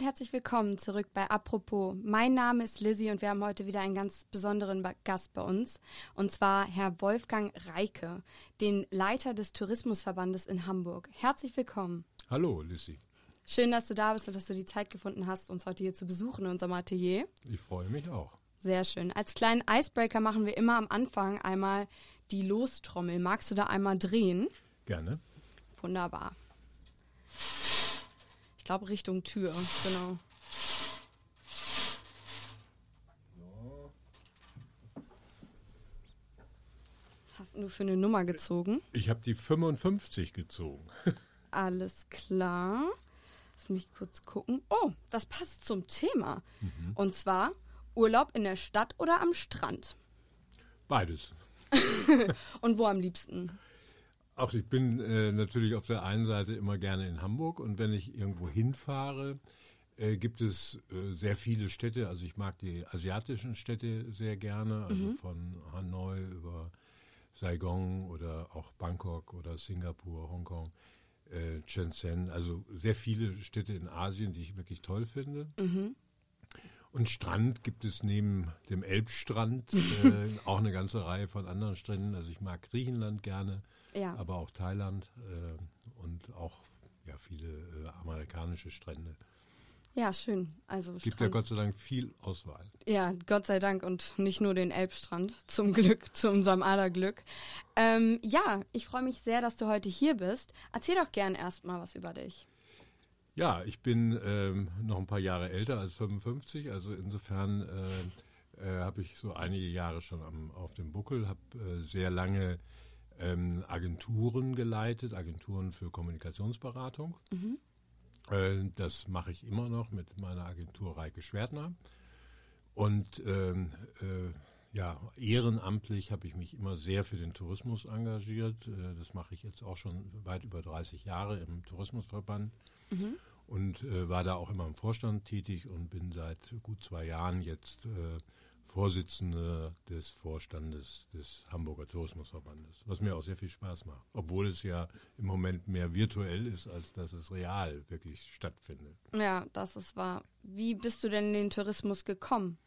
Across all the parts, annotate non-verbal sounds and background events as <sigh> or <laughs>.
und herzlich willkommen zurück bei Apropos. Mein Name ist Lizzie und wir haben heute wieder einen ganz besonderen Gast bei uns. Und zwar Herr Wolfgang Reike, den Leiter des Tourismusverbandes in Hamburg. Herzlich willkommen. Hallo, Lizzie. Schön, dass du da bist und dass du die Zeit gefunden hast, uns heute hier zu besuchen in unserem Atelier. Ich freue mich auch. Sehr schön. Als kleinen Icebreaker machen wir immer am Anfang einmal die Lostrommel. Magst du da einmal drehen? Gerne. Wunderbar glaube Richtung Tür, genau. Was hast du für eine Nummer gezogen? Ich habe die 55 gezogen. <laughs> Alles klar. Lass mich kurz gucken. Oh, das passt zum Thema. Mhm. Und zwar Urlaub in der Stadt oder am Strand? Beides. <laughs> Und wo am liebsten? Auch ich bin äh, natürlich auf der einen Seite immer gerne in Hamburg und wenn ich irgendwo hinfahre, äh, gibt es äh, sehr viele Städte. Also ich mag die asiatischen Städte sehr gerne, also mhm. von Hanoi über Saigon oder auch Bangkok oder Singapur, Hongkong, äh, Shenzhen. Also sehr viele Städte in Asien, die ich wirklich toll finde. Mhm. Und Strand gibt es neben dem Elbstrand <laughs> äh, auch eine ganze Reihe von anderen Stränden. Also ich mag Griechenland gerne ja. aber auch Thailand äh, und auch ja, viele äh, amerikanische Strände. Ja, schön. Also gibt Strand. ja Gott sei Dank viel Auswahl. Ja, Gott sei Dank und nicht nur den Elbstrand. Zum Glück, zu unserem allerglück. Ähm, ja, ich freue mich sehr, dass du heute hier bist. Erzähl doch gern erstmal was über dich. Ja, ich bin ähm, noch ein paar Jahre älter als 55, also insofern äh, äh, habe ich so einige Jahre schon am, auf dem Buckel, habe äh, sehr lange ähm, Agenturen geleitet, Agenturen für Kommunikationsberatung. Mhm. Äh, das mache ich immer noch mit meiner Agentur Reike Schwertner. Und ähm, äh, ja, ehrenamtlich habe ich mich immer sehr für den Tourismus engagiert. Äh, das mache ich jetzt auch schon weit über 30 Jahre im Tourismusverband. Mhm. Und äh, war da auch immer im Vorstand tätig und bin seit gut zwei Jahren jetzt Vorsitzende des Vorstandes des Hamburger Tourismusverbandes, was mir auch sehr viel Spaß macht, obwohl es ja im Moment mehr virtuell ist, als dass es real wirklich stattfindet. Ja, das ist wahr. Wie bist du denn in den Tourismus gekommen?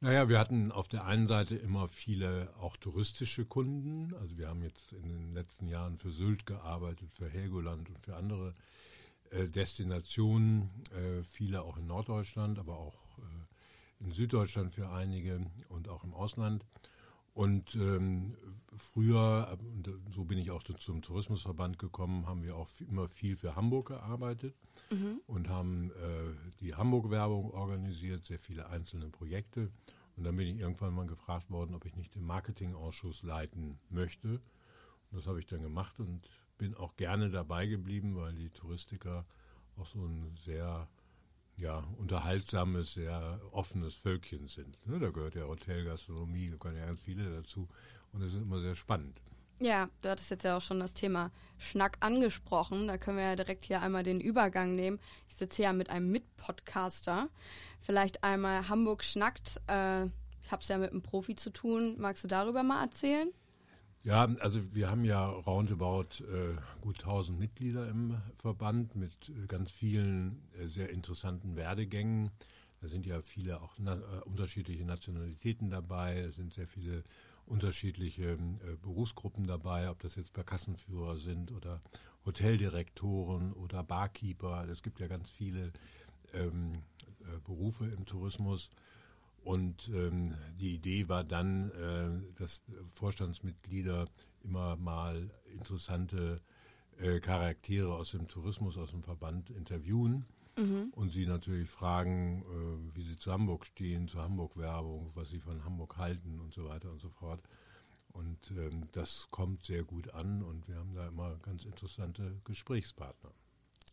Naja, wir hatten auf der einen Seite immer viele auch touristische Kunden. Also wir haben jetzt in den letzten Jahren für Sylt gearbeitet, für Helgoland und für andere äh, Destinationen, äh, viele auch in Norddeutschland, aber auch äh, in Süddeutschland für einige und auch im Ausland. Und ähm, früher, so bin ich auch zum Tourismusverband gekommen, haben wir auch immer viel für Hamburg gearbeitet mhm. und haben äh, die Hamburg-Werbung organisiert, sehr viele einzelne Projekte. Und dann bin ich irgendwann mal gefragt worden, ob ich nicht den Marketingausschuss leiten möchte. Und das habe ich dann gemacht und bin auch gerne dabei geblieben, weil die Touristiker auch so ein sehr ja, unterhaltsames, sehr offenes Völkchen sind. Ne, da gehört ja Hotel, Gastronomie, da gehören ja ganz viele dazu und es ist immer sehr spannend. Ja, du hattest jetzt ja auch schon das Thema Schnack angesprochen. Da können wir ja direkt hier einmal den Übergang nehmen. Ich sitze hier mit einem Mitpodcaster. Vielleicht einmal Hamburg schnackt. Äh, ich habe es ja mit einem Profi zu tun. Magst du darüber mal erzählen? Ja, also wir haben ja roundabout äh, gut 1000 Mitglieder im Verband mit äh, ganz vielen äh, sehr interessanten Werdegängen. Da sind ja viele auch na äh, unterschiedliche Nationalitäten dabei, es sind sehr viele unterschiedliche äh, Berufsgruppen dabei, ob das jetzt Kassenführer sind oder Hoteldirektoren oder Barkeeper. Es gibt ja ganz viele ähm, äh, Berufe im Tourismus. Und ähm, die Idee war dann, äh, dass Vorstandsmitglieder immer mal interessante äh, Charaktere aus dem Tourismus, aus dem Verband interviewen mhm. und sie natürlich fragen, äh, wie sie zu Hamburg stehen, zur Hamburg-Werbung, was sie von Hamburg halten und so weiter und so fort. Und ähm, das kommt sehr gut an und wir haben da immer ganz interessante Gesprächspartner.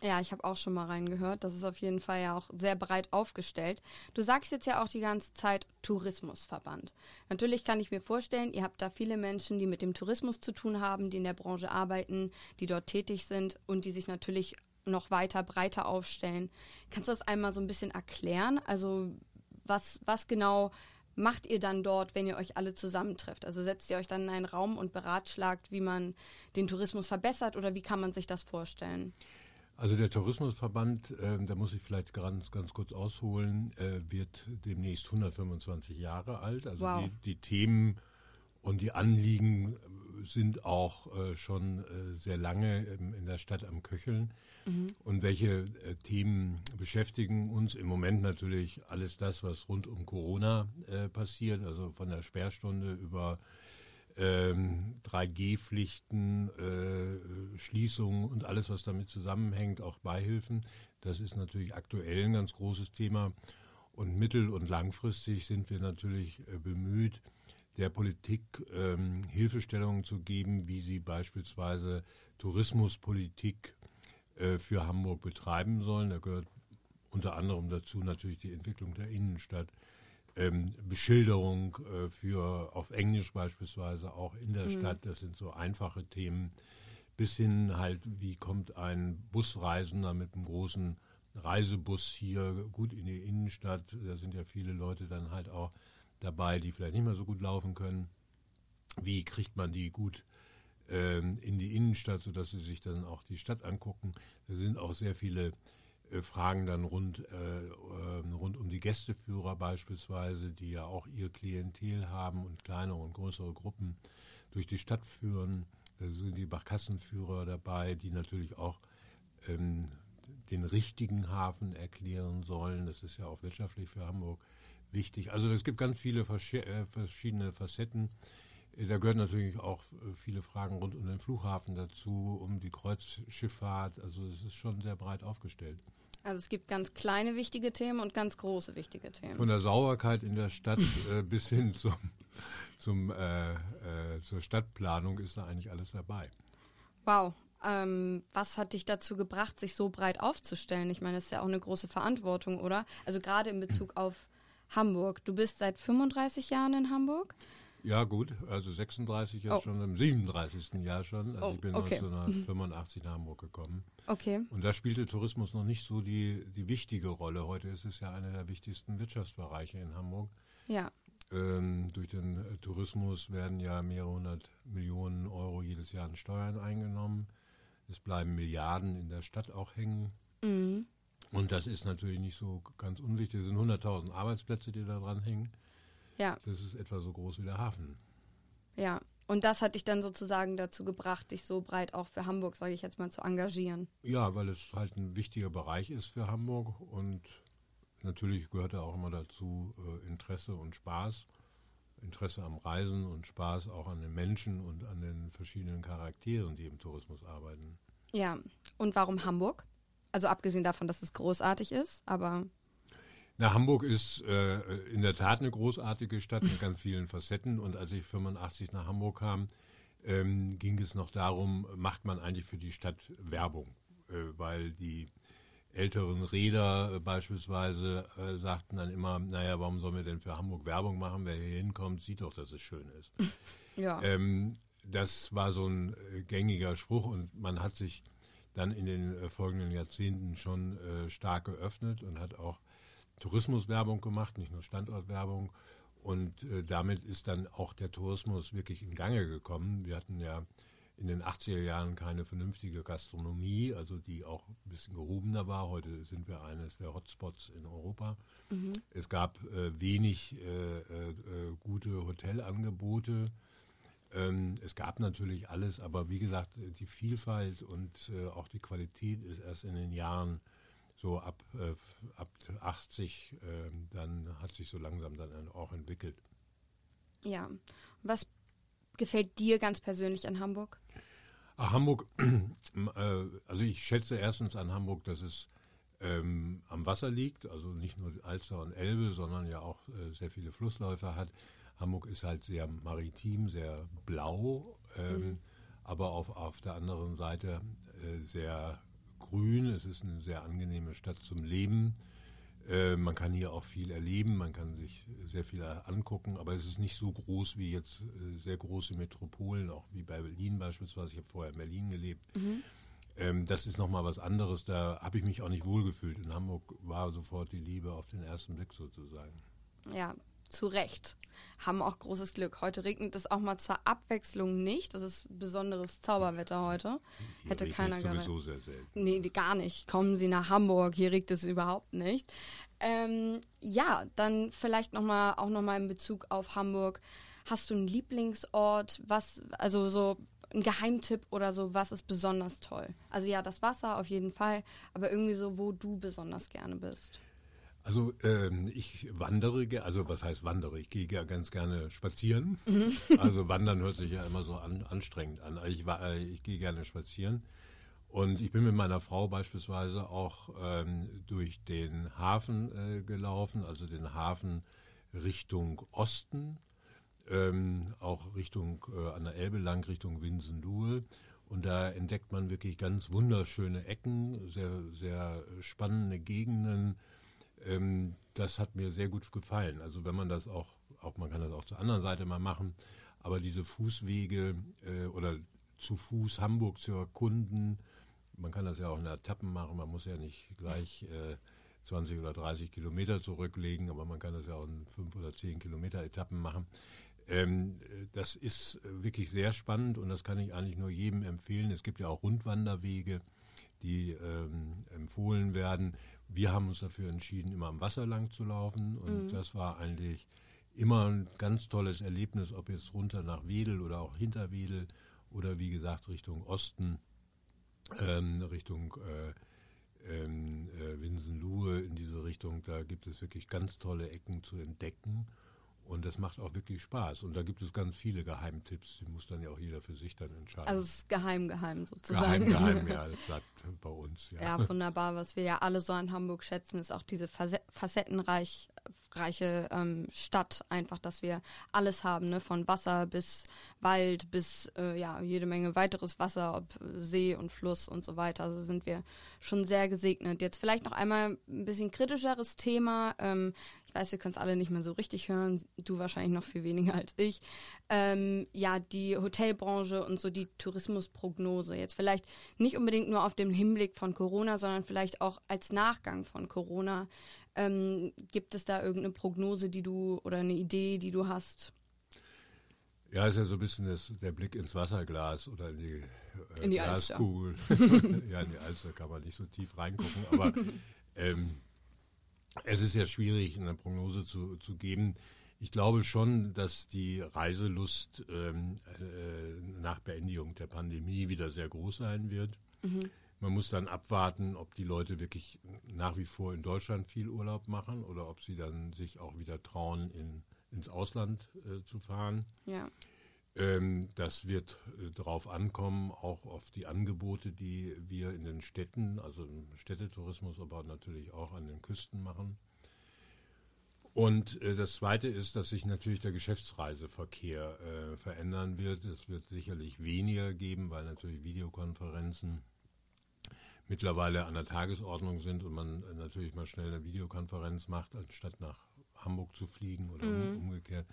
Ja, ich habe auch schon mal reingehört. Das ist auf jeden Fall ja auch sehr breit aufgestellt. Du sagst jetzt ja auch die ganze Zeit Tourismusverband. Natürlich kann ich mir vorstellen, ihr habt da viele Menschen, die mit dem Tourismus zu tun haben, die in der Branche arbeiten, die dort tätig sind und die sich natürlich noch weiter breiter aufstellen. Kannst du das einmal so ein bisschen erklären? Also was, was genau macht ihr dann dort, wenn ihr euch alle zusammentrefft? Also setzt ihr euch dann in einen Raum und beratschlagt, wie man den Tourismus verbessert oder wie kann man sich das vorstellen? Also der Tourismusverband, äh, da muss ich vielleicht ganz, ganz kurz ausholen, äh, wird demnächst 125 Jahre alt. Also wow. die, die, Themen und die Anliegen sind auch äh, schon äh, sehr lange in, in, der Stadt am Köcheln. Mhm. Und welche äh, Themen beschäftigen uns im Moment natürlich alles das, was rund um Corona äh, passiert, also von der Sperrstunde über ähm, 3G-Pflichten, äh, Schließungen und alles, was damit zusammenhängt, auch Beihilfen. Das ist natürlich aktuell ein ganz großes Thema. Und mittel- und langfristig sind wir natürlich äh, bemüht, der Politik ähm, Hilfestellungen zu geben, wie sie beispielsweise Tourismuspolitik äh, für Hamburg betreiben sollen. Da gehört unter anderem dazu natürlich die Entwicklung der Innenstadt, ähm, Beschilderung äh, für auf Englisch beispielsweise auch in der mhm. Stadt. Das sind so einfache Themen. Bis hin halt, wie kommt ein Busreisender mit einem großen Reisebus hier gut in die Innenstadt? Da sind ja viele Leute dann halt auch dabei, die vielleicht nicht mehr so gut laufen können. Wie kriegt man die gut ähm, in die Innenstadt, sodass sie sich dann auch die Stadt angucken? Da sind auch sehr viele Fragen dann rund, äh, äh, rund um die Gästeführer beispielsweise, die ja auch ihr Klientel haben und kleinere und größere Gruppen durch die Stadt führen. Da sind die Barkassenführer dabei, die natürlich auch ähm, den richtigen Hafen erklären sollen. Das ist ja auch wirtschaftlich für Hamburg wichtig. Also es gibt ganz viele äh, verschiedene Facetten. Äh, da gehören natürlich auch äh, viele Fragen rund um den Flughafen dazu, um die Kreuzschifffahrt. Also es ist schon sehr breit aufgestellt. Also es gibt ganz kleine wichtige Themen und ganz große wichtige Themen. Von der Sauberkeit in der Stadt äh, <laughs> bis hin zum, zum, äh, äh, zur Stadtplanung ist da eigentlich alles dabei. Wow. Ähm, was hat dich dazu gebracht, sich so breit aufzustellen? Ich meine, das ist ja auch eine große Verantwortung, oder? Also gerade in Bezug auf Hamburg. Du bist seit 35 Jahren in Hamburg. Ja, gut, also 36 jetzt oh. schon im 37. Jahr schon. Also oh, ich bin okay. 1985 nach Hamburg gekommen. Okay. Und da spielte Tourismus noch nicht so die, die wichtige Rolle. Heute ist es ja einer der wichtigsten Wirtschaftsbereiche in Hamburg. Ja. Ähm, durch den äh, Tourismus werden ja mehrere hundert Millionen Euro jedes Jahr an Steuern eingenommen. Es bleiben Milliarden in der Stadt auch hängen. Mhm. Und das ist natürlich nicht so ganz unwichtig. Es sind 100.000 Arbeitsplätze, die da dran hängen. Ja. Das ist etwa so groß wie der Hafen. Ja, und das hat dich dann sozusagen dazu gebracht, dich so breit auch für Hamburg, sage ich jetzt mal, zu engagieren. Ja, weil es halt ein wichtiger Bereich ist für Hamburg und natürlich gehört da auch immer dazu äh, Interesse und Spaß. Interesse am Reisen und Spaß auch an den Menschen und an den verschiedenen Charakteren, die im Tourismus arbeiten. Ja, und warum Hamburg? Also abgesehen davon, dass es großartig ist, aber na, Hamburg ist äh, in der Tat eine großartige Stadt mit ganz vielen Facetten. Und als ich 85 nach Hamburg kam, ähm, ging es noch darum, macht man eigentlich für die Stadt Werbung? Äh, weil die älteren Räder äh, beispielsweise äh, sagten dann immer, naja, warum sollen wir denn für Hamburg Werbung machen? Wer hier hinkommt, sieht doch, dass es schön ist. <laughs> Ja. Ähm, das war so ein äh, gängiger Spruch und man hat sich dann in den äh, folgenden Jahrzehnten schon stark geöffnet und hat auch Tourismuswerbung gemacht, nicht nur Standortwerbung. Und äh, damit ist dann auch der Tourismus wirklich in Gange gekommen. Wir hatten ja in den 80er Jahren keine vernünftige Gastronomie, also die auch ein bisschen gehobener war. Heute sind wir eines der Hotspots in Europa. Mhm. Es gab äh, wenig äh, äh, gute Hotelangebote. Ähm, es gab natürlich alles, aber wie gesagt, die Vielfalt und äh, auch die Qualität ist erst in den Jahren so ab, äh, ab 80, äh, dann hat sich so langsam dann auch entwickelt. Ja. Was gefällt dir ganz persönlich an Hamburg? Ach, Hamburg, <clears throat> äh, also ich schätze erstens an Hamburg, dass es ähm, am Wasser liegt, also nicht nur Alster und Elbe, sondern ja auch äh, sehr viele Flussläufe hat. Hamburg ist halt sehr maritim, sehr blau, ähm, mhm. aber auf, auf der anderen Seite äh, sehr grün, es ist eine sehr angenehme Stadt zum Leben. Äh, man kann hier auch viel erleben, man kann sich sehr viel angucken, aber es ist nicht so groß wie jetzt äh, sehr große Metropolen, auch wie bei Berlin beispielsweise. Ich habe vorher in Berlin gelebt. Mhm. Ähm, das ist nochmal was anderes. Da habe ich mich auch nicht wohlgefühlt. In Hamburg war sofort die Liebe auf den ersten Blick sozusagen. Ja, zu Recht. Haben auch großes Glück. Heute regnet es auch mal zur Abwechslung nicht. Das ist besonderes Zauberwetter heute. Hätte Hier keiner regnet gerechnet. sowieso sehr selten. Nee, gar nicht. Kommen Sie nach Hamburg, hier regt es überhaupt nicht. Ähm, ja, dann vielleicht noch mal, auch nochmal in Bezug auf Hamburg. Hast du einen Lieblingsort? Was, also so ein Geheimtipp oder so, was ist besonders toll? Also ja, das Wasser auf jeden Fall, aber irgendwie so, wo du besonders gerne bist. Also ähm, ich wandere, also was heißt wandere? Ich gehe ja ganz gerne spazieren. Mhm. Also wandern hört sich ja immer so an, anstrengend an. Ich, wa- äh, ich gehe gerne spazieren. Und ich bin mit meiner Frau beispielsweise auch ähm, durch den Hafen äh, gelaufen, also den Hafen Richtung Osten, ähm, auch Richtung äh, an der Elbe lang, Richtung Winsenluhe. Und da entdeckt man wirklich ganz wunderschöne Ecken, sehr, sehr spannende Gegenden. Ähm, das hat mir sehr gut gefallen. Also wenn man das auch, auch man kann das auch zur anderen Seite mal machen, aber diese Fußwege äh, oder zu Fuß Hamburg zu erkunden, man kann das ja auch in Etappen machen, man muss ja nicht gleich äh, 20 oder 30 Kilometer zurücklegen, aber man kann das ja auch in 5 oder 10 Kilometer Etappen machen. Ähm, äh, das ist wirklich sehr spannend und das kann ich eigentlich nur jedem empfehlen. Es gibt ja auch Rundwanderwege, die ähm, empfohlen werden. Wir haben uns dafür entschieden, immer am Wasser lang zu laufen und das war eigentlich immer ein ganz tolles Erlebnis, ob jetzt runter nach Wedel oder auch hinter Wedel oder wie gesagt Richtung Osten, ähm, Richtung äh, ähm, äh, Winsenluhe in diese Richtung. Da gibt es wirklich ganz tolle Ecken zu entdecken. Und das macht auch wirklich Spaß. Und da gibt es ganz viele Geheimtipps. Die muss dann ja auch jeder für sich dann entscheiden. Also es ist geheim, geheim sozusagen. geheim, geheim, <laughs> ja, das bleibt bei uns. Ja. Ja, wunderbar. Was wir ja alle so an Hamburg schätzen, ist auch diese facettenreich reiche ähm, Stadt. Einfach, dass wir alles haben, ne? von Wasser bis Wald bis äh, ja jede Menge weiteres Wasser, ob See und Fluss und so weiter. Also sind wir schon sehr gesegnet. Jetzt vielleicht noch einmal ein bisschen kritischeres Thema. Ähm, ich weiß, wir können es alle nicht mehr so richtig hören. Du wahrscheinlich noch viel weniger als ich. Ähm, ja, die Hotelbranche und so die Tourismusprognose. Jetzt vielleicht nicht unbedingt nur auf dem Hinblick von Corona, sondern vielleicht auch als Nachgang von Corona. Ähm, gibt es da irgendeine Prognose, die du oder eine Idee, die du hast? Ja, ist ja so ein bisschen das, der Blick ins Wasserglas oder in die, äh, In die. Glaskugel. <laughs> ja, in die Alster kann man nicht so tief reingucken, aber <laughs> ähm, es ist ja schwierig, eine Prognose zu, zu geben. Ich glaube schon, dass die Reiselust ähm, äh, nach Beendigung der Pandemie wieder sehr groß sein wird. Man muss dann abwarten, ob die Leute wirklich nach wie vor in Deutschland viel Urlaub machen oder ob sie dann sich auch wieder trauen, in, ins Ausland äh, zu fahren. Ja. Ähm, das wird äh, darauf ankommen, auch auf die Angebote, die wir in den Städten, also im Städtetourismus, aber natürlich auch an den Küsten machen. Und äh, das Zweite ist, dass sich natürlich der Geschäftsreiseverkehr äh, verändern wird. Es wird sicherlich weniger geben, weil natürlich Videokonferenzen mittlerweile an der Tagesordnung sind und man natürlich mal schnell eine Videokonferenz macht, anstatt nach Hamburg zu fliegen oder um, umgekehrt.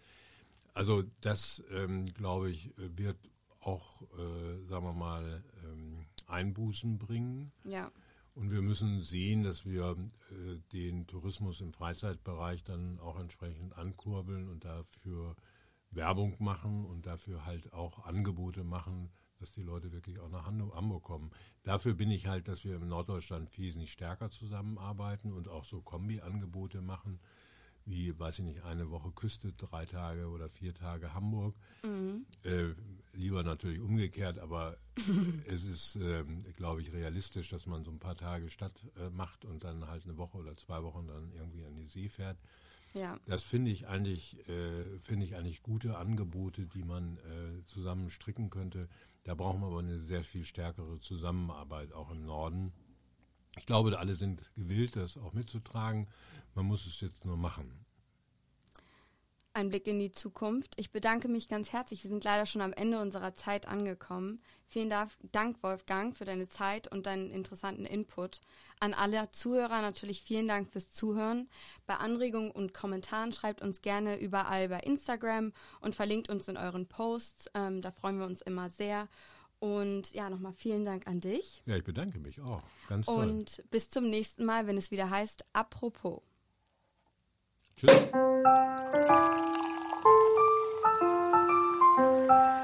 Also das, ähm, glaube ich, wird auch, äh, sagen wir mal, ähm, Einbußen bringen. Ja. Und wir müssen sehen, dass wir äh, den Tourismus im Freizeitbereich dann auch entsprechend ankurbeln und dafür Werbung machen und dafür halt auch Angebote machen, dass die Leute wirklich auch nach Hamburg kommen. Dafür bin ich halt, dass wir im Norddeutschland wesentlich stärker zusammenarbeiten und auch so Kombi-Angebote machen, wie, weiß ich nicht, eine Woche Küste, drei Tage oder vier Tage Hamburg. Äh, lieber natürlich umgekehrt, aber <laughs> es ist, ähm, glaube ich, realistisch, dass man so ein paar Tage Stadt äh, macht und dann halt eine Woche oder zwei Wochen dann irgendwie an die See fährt. Ja. Das finde ich eigentlich, äh, finde ich eigentlich gute Angebote, die man äh, zusammen stricken könnte. Da brauchen wir aber eine sehr viel stärkere Zusammenarbeit auch im Norden. Ich glaube, alle sind gewillt, das auch mitzutragen. Man muss es jetzt nur machen. Ein Blick in die Zukunft. Ich bedanke mich ganz herzlich. Wir sind leider schon am Ende unserer Zeit angekommen. Vielen Da- Dank, Wolfgang, für deine Zeit und deinen interessanten Input. An alle Zuhörer natürlich vielen Dank fürs Zuhören. Bei Anregungen und Kommentaren schreibt uns gerne überall bei Instagram und verlinkt uns in euren Posts. Ähm, da freuen wir uns immer sehr. Und ja, nochmal vielen Dank an dich. Ja, ich bedanke mich auch. Ganz toll. Und bis zum nächsten Mal, wenn es wieder heißt, apropos. Tschüss. thank you